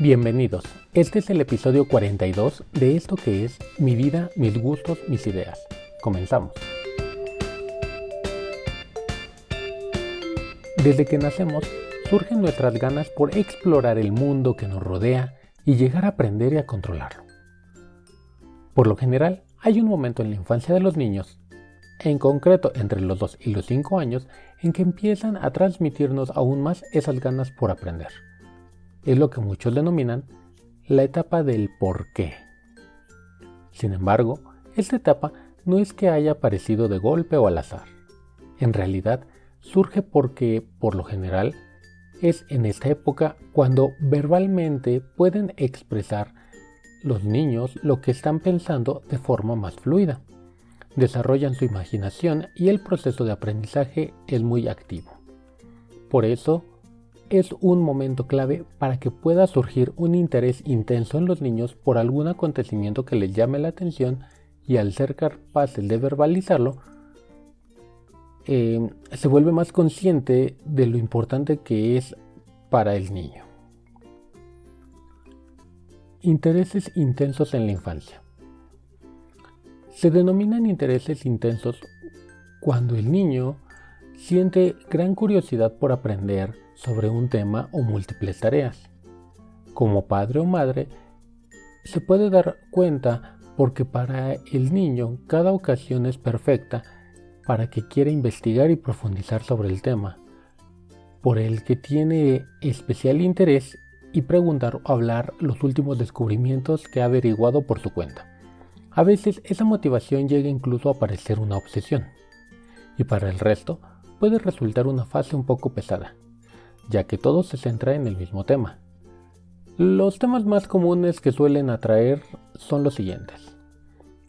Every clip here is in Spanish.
Bienvenidos, este es el episodio 42 de esto que es Mi vida, mis gustos, mis ideas. Comenzamos. Desde que nacemos, surgen nuestras ganas por explorar el mundo que nos rodea y llegar a aprender y a controlarlo. Por lo general, hay un momento en la infancia de los niños, en concreto entre los 2 y los 5 años, en que empiezan a transmitirnos aún más esas ganas por aprender es lo que muchos denominan la etapa del por qué. Sin embargo, esta etapa no es que haya aparecido de golpe o al azar. En realidad, surge porque, por lo general, es en esta época cuando verbalmente pueden expresar los niños lo que están pensando de forma más fluida. Desarrollan su imaginación y el proceso de aprendizaje es muy activo. Por eso, es un momento clave para que pueda surgir un interés intenso en los niños por algún acontecimiento que les llame la atención y al ser capaces de verbalizarlo, eh, se vuelve más consciente de lo importante que es para el niño. Intereses intensos en la infancia. Se denominan intereses intensos cuando el niño siente gran curiosidad por aprender, sobre un tema o múltiples tareas. Como padre o madre, se puede dar cuenta porque para el niño cada ocasión es perfecta para que quiera investigar y profundizar sobre el tema, por el que tiene especial interés y preguntar o hablar los últimos descubrimientos que ha averiguado por su cuenta. A veces esa motivación llega incluso a parecer una obsesión, y para el resto puede resultar una fase un poco pesada, ya que todo se centra en el mismo tema. Los temas más comunes que suelen atraer son los siguientes.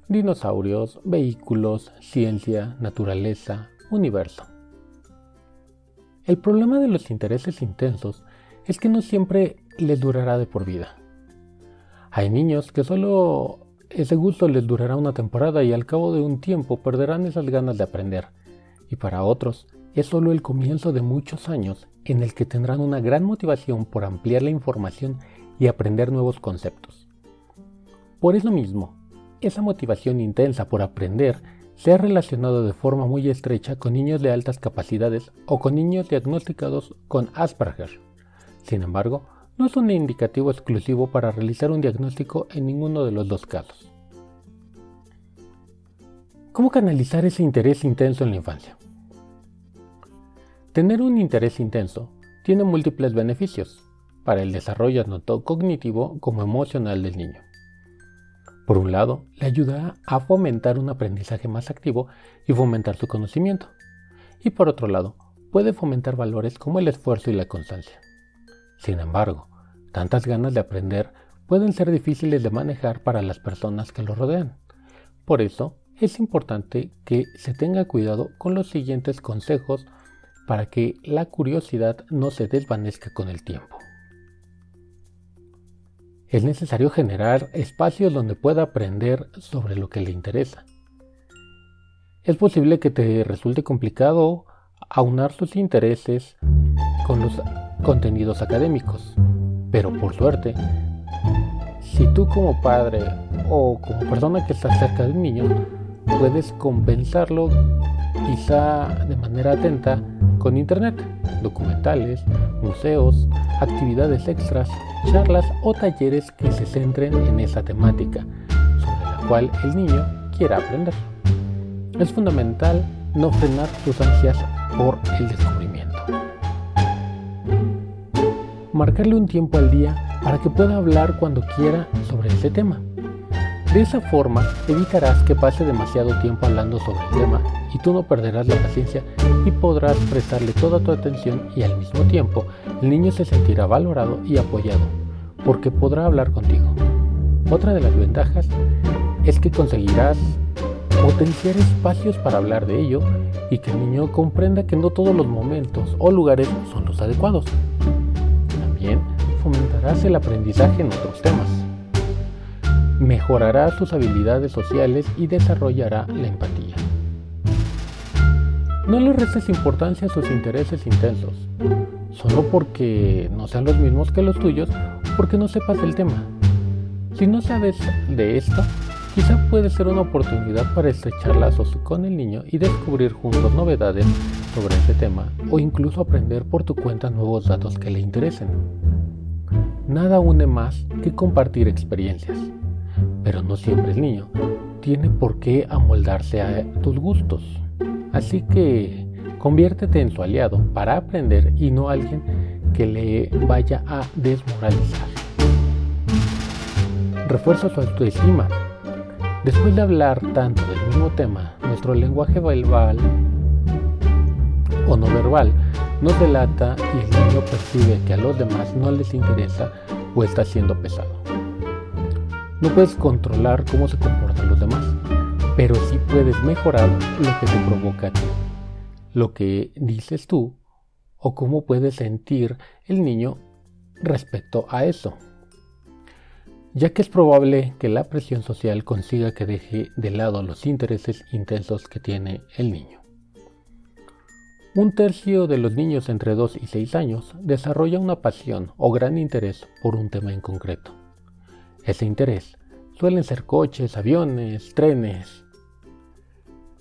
Dinosaurios, vehículos, ciencia, naturaleza, universo. El problema de los intereses intensos es que no siempre les durará de por vida. Hay niños que solo ese gusto les durará una temporada y al cabo de un tiempo perderán esas ganas de aprender. Y para otros es solo el comienzo de muchos años en el que tendrán una gran motivación por ampliar la información y aprender nuevos conceptos. Por eso mismo, esa motivación intensa por aprender se ha relacionado de forma muy estrecha con niños de altas capacidades o con niños diagnosticados con Asperger. Sin embargo, no es un indicativo exclusivo para realizar un diagnóstico en ninguno de los dos casos. ¿Cómo canalizar ese interés intenso en la infancia? Tener un interés intenso tiene múltiples beneficios para el desarrollo tanto cognitivo como emocional del niño. Por un lado, le ayuda a fomentar un aprendizaje más activo y fomentar su conocimiento. Y por otro lado, puede fomentar valores como el esfuerzo y la constancia. Sin embargo, tantas ganas de aprender pueden ser difíciles de manejar para las personas que lo rodean. Por eso, es importante que se tenga cuidado con los siguientes consejos para que la curiosidad no se desvanezca con el tiempo. Es necesario generar espacios donde pueda aprender sobre lo que le interesa. Es posible que te resulte complicado aunar sus intereses con los contenidos académicos, pero por suerte, si tú como padre o como persona que está cerca de un niño puedes compensarlo quizá de manera atenta con Internet, documentales, museos, actividades extras, charlas o talleres que se centren en esa temática, sobre la cual el niño quiera aprender. Es fundamental no frenar sus ansias por el descubrimiento. Marcarle un tiempo al día para que pueda hablar cuando quiera sobre ese tema. De esa forma evitarás que pase demasiado tiempo hablando sobre el tema y tú no perderás la paciencia y podrás prestarle toda tu atención y al mismo tiempo el niño se sentirá valorado y apoyado porque podrá hablar contigo. Otra de las ventajas es que conseguirás potenciar espacios para hablar de ello y que el niño comprenda que no todos los momentos o lugares son los adecuados. También fomentarás el aprendizaje en otros temas mejorará sus habilidades sociales y desarrollará la empatía. No le restes importancia a sus intereses intensos, solo porque no sean los mismos que los tuyos porque no sepas el tema. Si no sabes de esto, quizá puede ser una oportunidad para estrechar lazos con el niño y descubrir juntos novedades sobre ese tema o incluso aprender por tu cuenta nuevos datos que le interesen. Nada une más que compartir experiencias, pero no siempre el niño tiene por qué amoldarse a tus gustos. Así que conviértete en su aliado para aprender y no alguien que le vaya a desmoralizar. Refuerza su autoestima. Después de hablar tanto del mismo tema, nuestro lenguaje verbal o no verbal nos delata y el niño percibe que a los demás no les interesa o está siendo pesado. No puedes controlar cómo se comportan los demás, pero sí puedes mejorar lo que te provoca a ti, lo que dices tú o cómo puede sentir el niño respecto a eso. Ya que es probable que la presión social consiga que deje de lado los intereses intensos que tiene el niño. Un tercio de los niños entre 2 y 6 años desarrolla una pasión o gran interés por un tema en concreto. Ese interés suelen ser coches, aviones, trenes.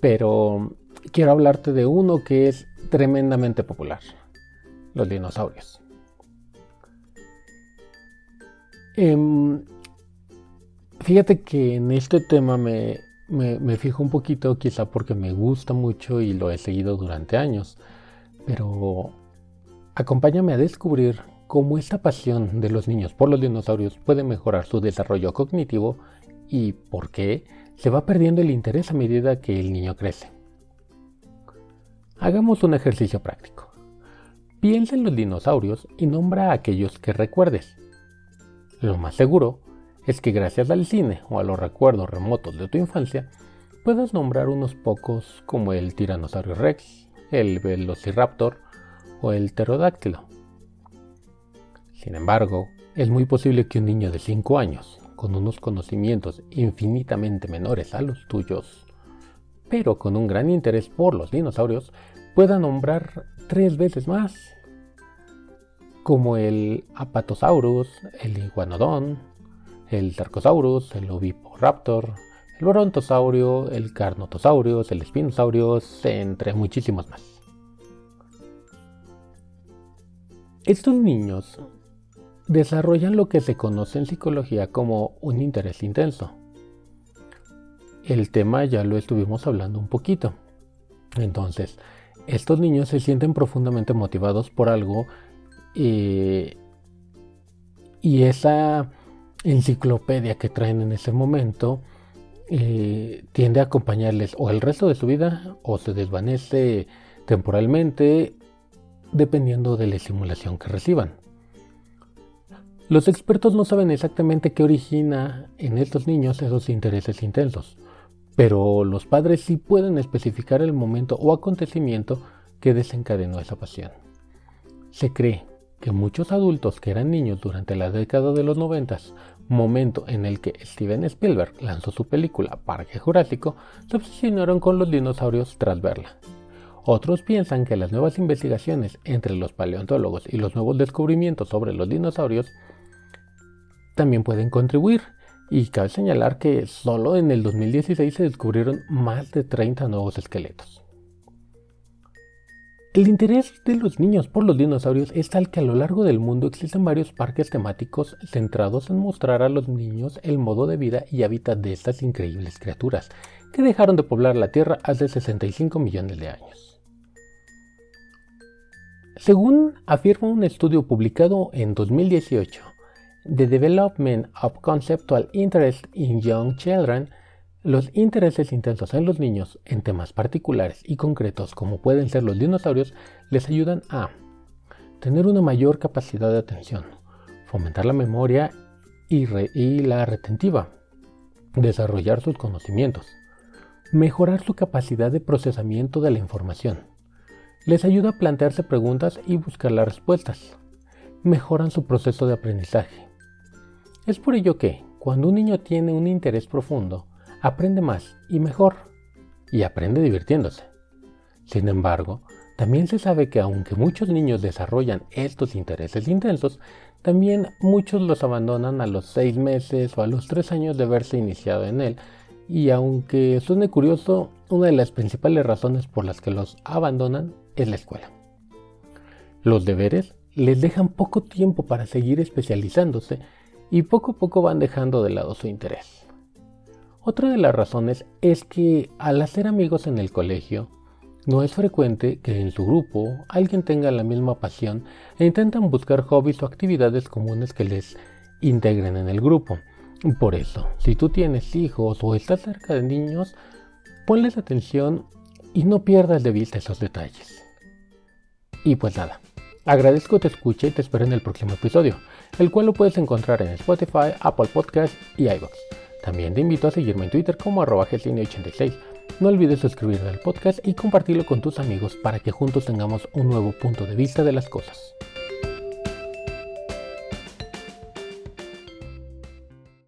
Pero quiero hablarte de uno que es tremendamente popular, los dinosaurios. Em, fíjate que en este tema me, me, fijo un poquito, quizá porque me gusta mucho y lo he seguido durante años, pero acompáñame a descubrir cómo esta pasión de los niños por los dinosaurios puede mejorar su desarrollo cognitivo y por qué se va perdiendo el interés a medida que el niño crece. Hagamos un ejercicio práctico. Piensa en los dinosaurios y nombra a aquellos que recuerdes. Lo más seguro es que gracias al cine o a los recuerdos remotos de tu infancia, puedas nombrar unos pocos como el Tiranosaurio Rex, el Velociraptor o el Pterodáctilo. Sin embargo, es muy posible que un niño de 5 años, con unos conocimientos infinitamente menores a los tuyos, pero con un gran interés por los dinosaurios, pueda nombrar tres veces más, como el Apatosaurus, el Iguanodon, el Sarcosaurus, el Oviporaptor, el Brontosaurio, el Carnotosaurio, el Spinosaurio, entre muchísimos más. Estos niños desarrollan lo que se conoce en psicología como un interés intenso. El tema ya lo estuvimos hablando un poquito. Entonces, estos niños se sienten profundamente motivados por algo eh, y esa enciclopedia que traen en ese momento eh, tiende a acompañarles o el resto de su vida o se desvanece temporalmente dependiendo de la estimulación que reciban. Los expertos no saben exactamente qué origina en estos niños esos intereses intensos, pero los padres sí pueden especificar el momento o acontecimiento que desencadenó esa pasión. Se cree que muchos adultos que eran niños durante la década de los 90 momento en el que Steven Spielberg lanzó su película Parque Jurásico, se obsesionaron con los dinosaurios tras verla. Otros piensan que las nuevas investigaciones entre los paleontólogos y los nuevos descubrimientos sobre los dinosaurios también pueden contribuir, y cabe señalar que solo en el 2016 se descubrieron más de 30 nuevos esqueletos. El interés de los niños por los dinosaurios es tal que a lo largo del mundo existen varios parques temáticos centrados en mostrar a los niños el modo de vida y hábitat de estas increíbles criaturas, que dejaron de poblar la Tierra hace 65 millones de años. Según afirma un estudio publicado en 2018, The Development of Conceptual Interest in Young Children los intereses intensos en los niños en temas particulares y concretos como pueden ser los dinosaurios les ayudan a tener una mayor capacidad de atención, fomentar la memoria y, la retentiva, desarrollar sus conocimientos, mejorar su capacidad de procesamiento de la información, les ayuda a plantearse preguntas y buscar las respuestas, mejoran su proceso de aprendizaje. Es por ello que, cuando un niño tiene un interés profundo, aprende más y mejor, y aprende divirtiéndose. Sin embargo, también se sabe que aunque muchos niños desarrollan estos intereses intensos, También muchos los abandonan a los 6 meses o a los 3 años de haberse iniciado en él. Y aunque suene curioso, una de las principales razones por las que los abandonan es la escuela. Los deberes les dejan poco tiempo para seguir especializándose y poco a poco van dejando de lado su interés. Otra de las razones es que al hacer amigos en el colegio, no es frecuente que en su grupo alguien tenga la misma pasión e intentan buscar hobbies o actividades comunes que les integren en el grupo. Por eso, si tú tienes hijos o estás cerca de niños, ponles atención y no pierdas de vista esos detalles. Y pues nada, agradezco te escuche y te espero en el próximo episodio, el cual lo puedes encontrar en Spotify, Apple Podcast y iVoox. También te invito a seguirme en Twitter como arroba 86 no olvides suscribirte al podcast y compartirlo con tus amigos para que juntos tengamos un nuevo punto de vista de las cosas.